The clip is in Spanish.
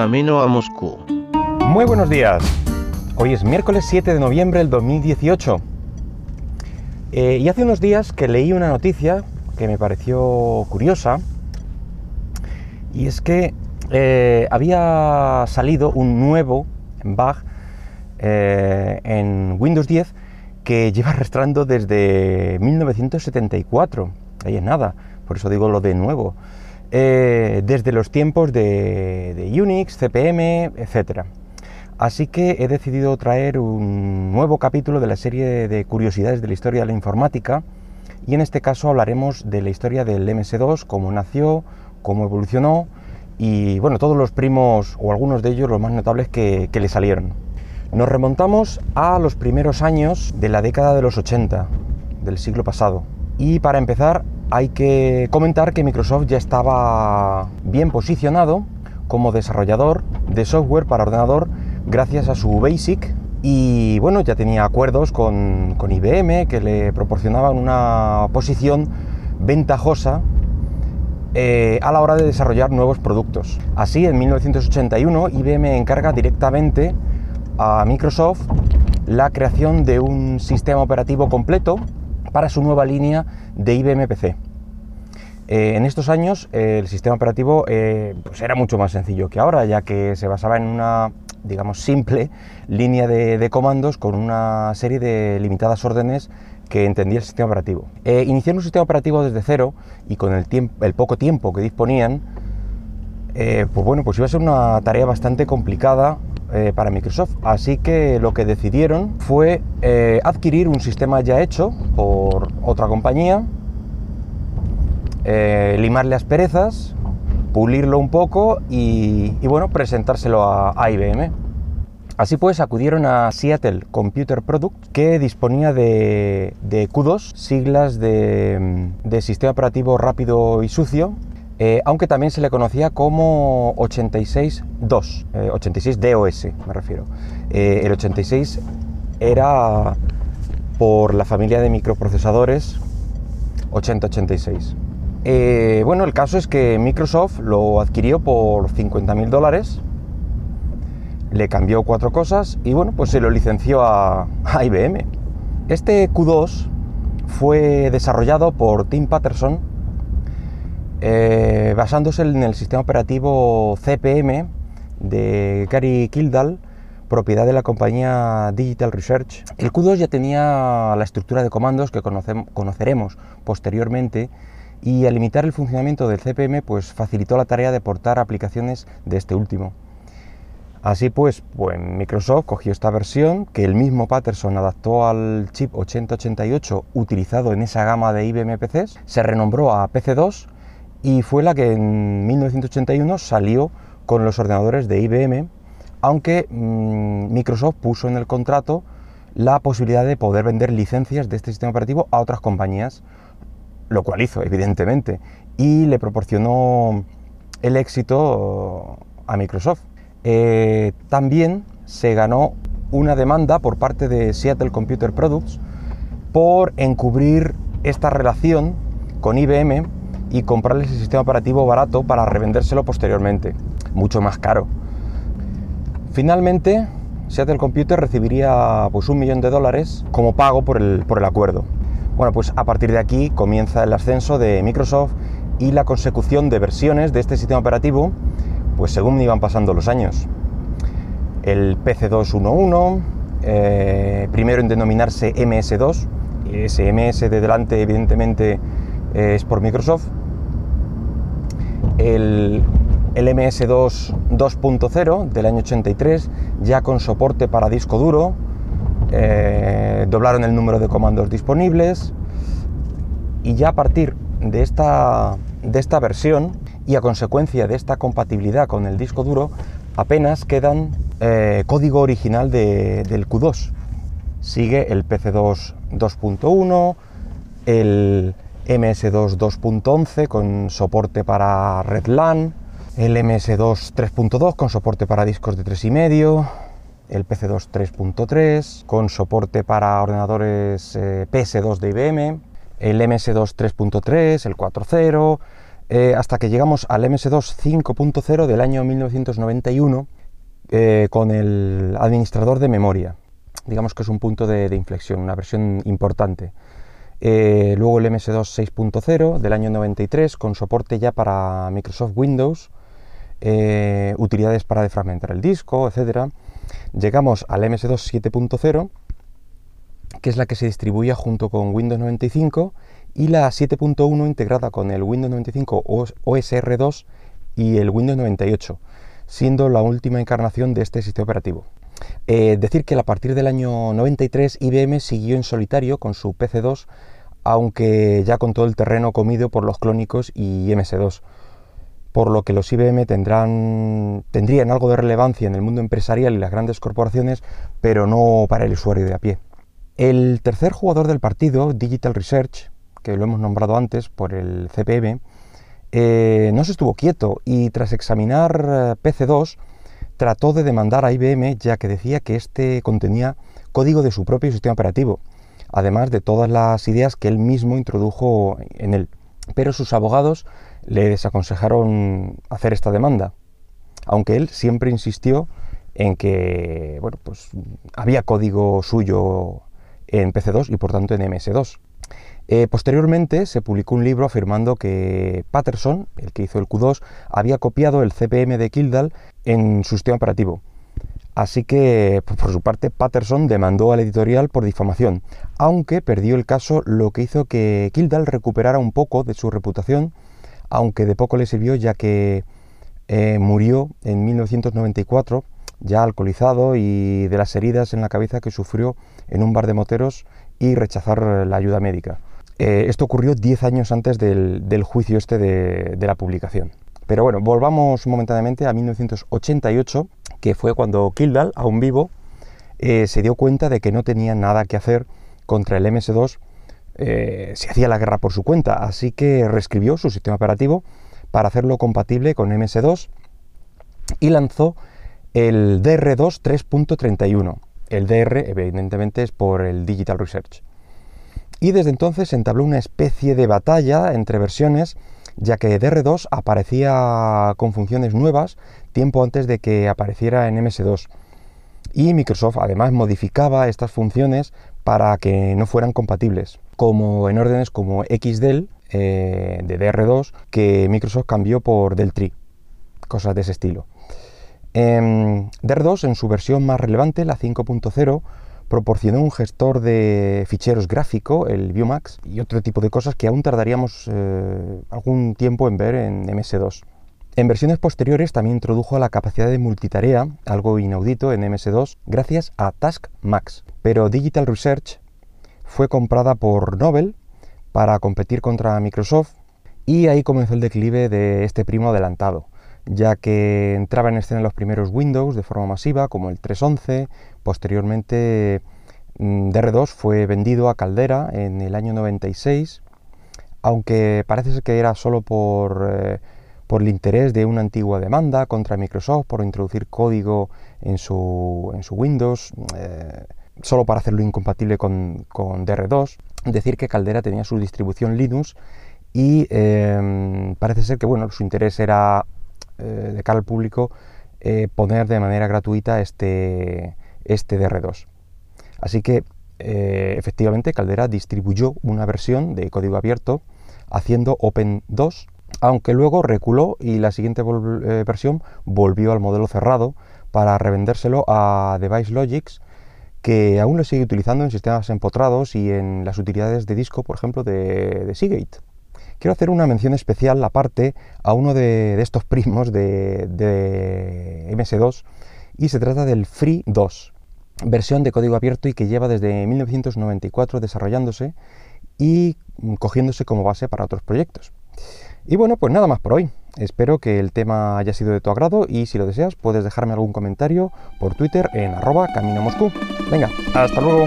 camino a Moscú. Muy buenos días. Hoy es miércoles 7 de noviembre del 2018. Eh, y hace unos días que leí una noticia que me pareció curiosa. Y es que eh, había salido un nuevo bug eh, en Windows 10 que lleva arrastrando desde 1974. Ahí es nada, por eso digo lo de nuevo. Eh, desde los tiempos de, Unix, CPM, etc. Así que he decidido traer un nuevo capítulo de la serie de curiosidades de la historia de la informática y en este caso hablaremos de la historia del MS2, cómo nació, cómo evolucionó y bueno, todos los primos o algunos de ellos los más notables que le salieron. Nos remontamos a los primeros años de la década de los 80 del siglo pasado. Y para empezar hay que comentar que Microsoft ya estaba bien posicionado como desarrollador de software para ordenador gracias a su BASIC y bueno, ya tenía acuerdos con, IBM que le proporcionaban una posición ventajosa eh, a la hora de desarrollar nuevos productos. Así, en 1981, IBM encarga directamente a Microsoft la creación de un sistema operativo completo para su nueva línea de IBM PC. Eh, en estos años el sistema operativo eh, pues era mucho más sencillo que ahora, ya que se basaba en una, digamos, simple línea de, comandos con una serie de limitadas órdenes que entendía el sistema operativo. Eh, iniciar un sistema operativo desde cero y con el, el poco tiempo que disponían, pues bueno, pues iba a ser una tarea bastante complicada eh, para Microsoft. Así que lo que decidieron fue eh, adquirir un sistema ya hecho por otra compañía, eh, limarle asperezas, pulirlo un poco y, bueno, presentárselo a, IBM. Así pues, acudieron a Seattle Computer Products, que disponía de, de Q2, siglas de Sistema Operativo Rápido y Sucio, eh, aunque también se le conocía como 86.2, 86 DOS me refiero. Eh, el 86 era por la familia de microprocesadores 8086. Eh, bueno, el caso es que Microsoft lo adquirió por 50.000 dólares, le cambió cuatro cosas y bueno, pues se lo licenció a, a IBM. Este Q2 fue desarrollado por Tim Patterson eh, basándose en el sistema operativo CPM de Gary Kildall, propiedad de la compañía Digital Research. El Q2 ya tenía la estructura de comandos que conoceremos posteriormente y al limitar el funcionamiento del CPM pues facilitó la tarea de portar aplicaciones de este último. Así pues, pues, Microsoft cogió esta versión que el mismo Patterson adaptó al chip 8088 utilizado en esa gama de IBM PCs, se renombró a PC2 y fue la que en 1981 salió con los ordenadores de IBM, aunque mm, Microsoft puso en el contrato la posibilidad de poder vender licencias de este sistema operativo a otras compañías, lo cual hizo, evidentemente, y le proporcionó el éxito a Microsoft. Eh, también se ganó una demanda por parte de Seattle Computer Products por encubrir esta relación con IBM y comprarles el sistema operativo barato para revendérselo posteriormente, mucho más caro. Finalmente, Seattle Computer recibiría pues, un millón de dólares como pago por el, por el acuerdo. Bueno, pues a partir de aquí comienza el ascenso de Microsoft y la consecución de versiones de este sistema operativo, pues según iban pasando los años. El PC211, eh, primero en denominarse MS2, ese MS de delante evidentemente es por Microsoft, el, MS2 2.0 del año 83, ya con soporte para disco duro, eh, doblaron el número de comandos disponibles y ya a partir de esta, de esta versión y a consecuencia de esta compatibilidad con el disco duro, apenas quedan eh, código original del Q2. Sigue el PC2 2.1, el MS2 2.11 con soporte para Red LAN, el MS2 3.2 con soporte para discos de 3,5, el PC2 3.3 con soporte para ordenadores eh, PS2 de IBM, el MS2 3.3, el 4.0, eh, hasta que llegamos al MS2 5.0 del año 1991 eh, con el administrador de memoria. Digamos que es un punto de, inflexión, una versión importante. Eh, luego el MS2 6.0 del año 93 con soporte ya para Microsoft Windows, utilidades para defragmentar el disco, etc. Llegamos al MS2 7.0 que es la que se distribuía junto con Windows 95 y la 7.1 integrada con el Windows 95 OSR 2 y el Windows 98, siendo la última encarnación de este sistema operativo. Eh, decir que a partir del año 93 IBM siguió en solitario con su PC2, aunque ya con todo el terreno comido por los clónicos y MS2, por lo que los IBM tendrán, tendrían algo de relevancia en el mundo empresarial y las grandes corporaciones, pero no para el usuario de a pie. El tercer jugador del partido, Digital Research, que lo hemos nombrado antes por el CPM, eh, no se estuvo quieto y tras examinar eh, PC2 trató de demandar a IBM ya que decía que este contenía código de su propio sistema operativo, además de todas las ideas que él mismo introdujo en él. Pero sus abogados le desaconsejaron hacer esta demanda, aunque él siempre insistió en que bueno, pues, había código suyo en PC2 y por tanto en MS2. Eh, posteriormente se publicó un libro afirmando que Patterson, el que hizo el Q2, había copiado el CPM de Kildall en su sistema operativo. Así que, pues, por su parte, Patterson demandó al editorial por difamación, aunque perdió el caso, lo que hizo que Kildall recuperara un poco de su reputación, aunque de poco le sirvió ya que eh, murió en 1994, ya alcoholizado y de las heridas en la cabeza que sufrió en un bar de moteros y rechazar la ayuda médica. Eh, esto ocurrió 10 años antes del, juicio este de, la publicación. Pero bueno, volvamos momentáneamente a 1988, que fue cuando Kildall, aún vivo, eh, se dio cuenta de que no tenía nada que hacer contra el MS2 eh, si hacía la guerra por su cuenta, así que reescribió su sistema operativo para hacerlo compatible con MS2 y lanzó el DR2 3.31. El DR, evidentemente, es por el Digital Research y desde entonces se entabló una especie de batalla entre versiones, ya que DR2 aparecía con funciones nuevas tiempo antes de que apareciera en MS2. Y Microsoft además modificaba estas funciones para que no fueran compatibles, como en órdenes como XDEL eh, de DR2 que Microsoft cambió por Del Tree, cosas de ese estilo. Em, DR2 en su versión más relevante, la 5.0, proporcionó un gestor de ficheros gráfico, el Biomax, y otro tipo de cosas que aún tardaríamos eh, algún tiempo en ver en MS2. En versiones posteriores también introdujo la capacidad de multitarea, algo inaudito en MS2, gracias a Task Max. Pero Digital Research fue comprada por Nobel para competir contra Microsoft y ahí comenzó el declive de este primo adelantado ya que entraba en escena los primeros Windows de forma masiva, como el 3.11, posteriormente mm, DR2 fue vendido a Caldera en el año 96, aunque parece ser que era solo por, eh, por el interés de una antigua demanda contra Microsoft por introducir código en su, en su Windows, eh, solo para hacerlo incompatible con, con DR2. Decir que Caldera tenía su distribución Linux y eh, parece ser que bueno, su interés era de cara al público eh, poner de manera gratuita este, este DR2. Así que eh, efectivamente Caldera distribuyó una versión de código abierto haciendo Open 2, aunque luego reculó y la siguiente versión volvió al modelo cerrado para revendérselo a Device Logics, que aún lo sigue utilizando en sistemas empotrados y en las utilidades de disco, por ejemplo, de Seagate. Quiero hacer una mención especial aparte a uno de, estos primos de, MS2 y se trata del Free 2, versión de código abierto y que lleva desde 1994 desarrollándose y cogiéndose como base para otros proyectos. Y bueno, pues nada más por hoy. Espero que el tema haya sido de tu agrado y si lo deseas puedes dejarme algún comentario por Twitter en arroba camino Moscú. Venga, hasta luego.